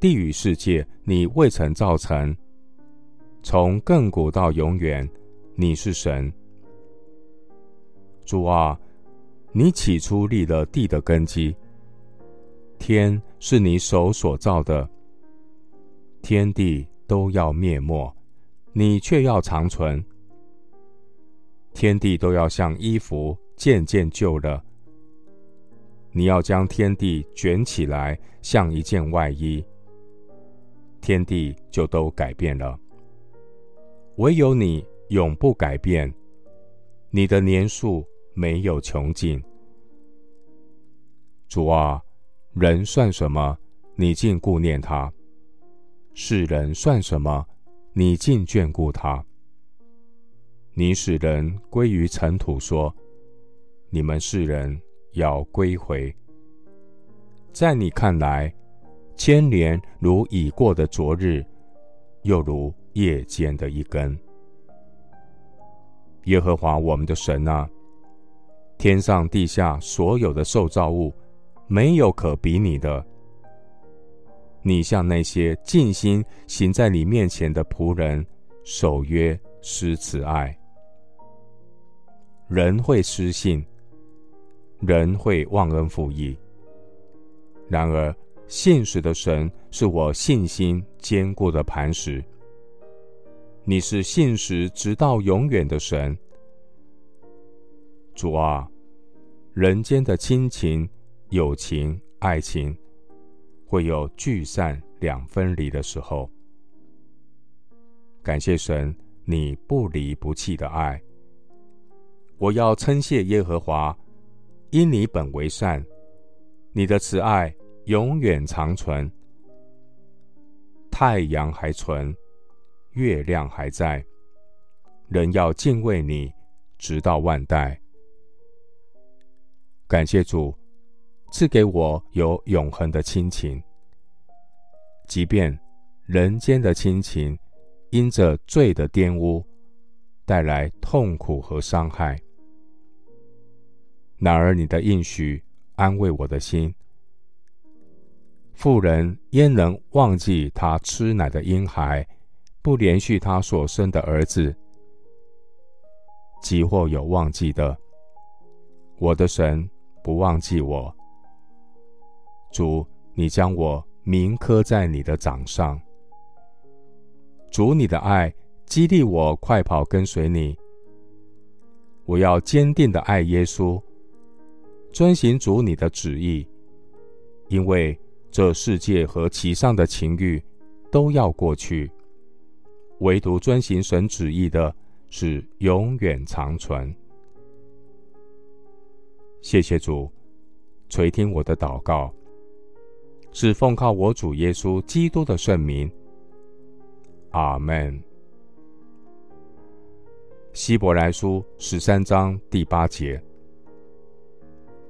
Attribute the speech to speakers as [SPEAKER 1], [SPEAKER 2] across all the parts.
[SPEAKER 1] 地与世界，你未曾造成；从亘古到永远，你是神。主啊，你起初立了地的根基，天是你手所造的，天地都要灭没，你却要长存。天地都要像衣服渐渐旧了，你要将天地卷起来，像一件外衣。天地就都改变了，唯有你永不改变，你的年数没有穷尽。主啊，人算什么？你竟顾念他；世人算什么？你竟眷顾他。你使人归于尘土，说：你们世人要归回。在你看来，千年如已过的昨日，又如夜间的一根。耶和华我们的神啊，天上地下所有的受造物，没有可比拟的。你向那些尽心行在你面前的仆人守约施慈爱。人会失信，人会忘恩负义，然而。信实的神是我信心坚固的磐石。你是信实直到永远的神，主啊，人间的亲情、友情、爱情，会有聚散两分离的时候。感谢神，你不离不弃的爱。我要称谢耶和华，因你本为善，你的慈爱。永远长存，太阳还存，月亮还在，人要敬畏你，直到万代。感谢主赐给我有永恒的亲情，即便人间的亲情因着罪的玷污带来痛苦和伤害，然而你的应许安慰我的心。妇人焉能忘记她吃奶的婴孩，不连续她所生的儿子？即或有忘记的，我的神不忘记我。主，你将我铭刻在你的掌上。主，你的爱激励我快跑跟随你。我要坚定的爱耶稣，遵行主你的旨意，因为。这世界和其上的情欲都要过去，唯独遵行神旨意的是永远长存。谢谢主垂听我的祷告，是奉靠我主耶稣基督的圣名。阿门。希伯来书十三章第八节：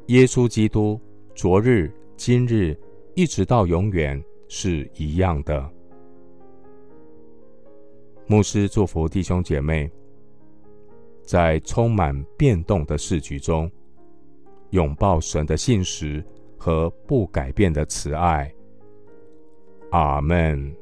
[SPEAKER 1] 耶稣基督昨日、今日。一直到永远是一样的。牧师祝福弟兄姐妹，在充满变动的世局中，拥抱神的信实和不改变的慈爱。阿门。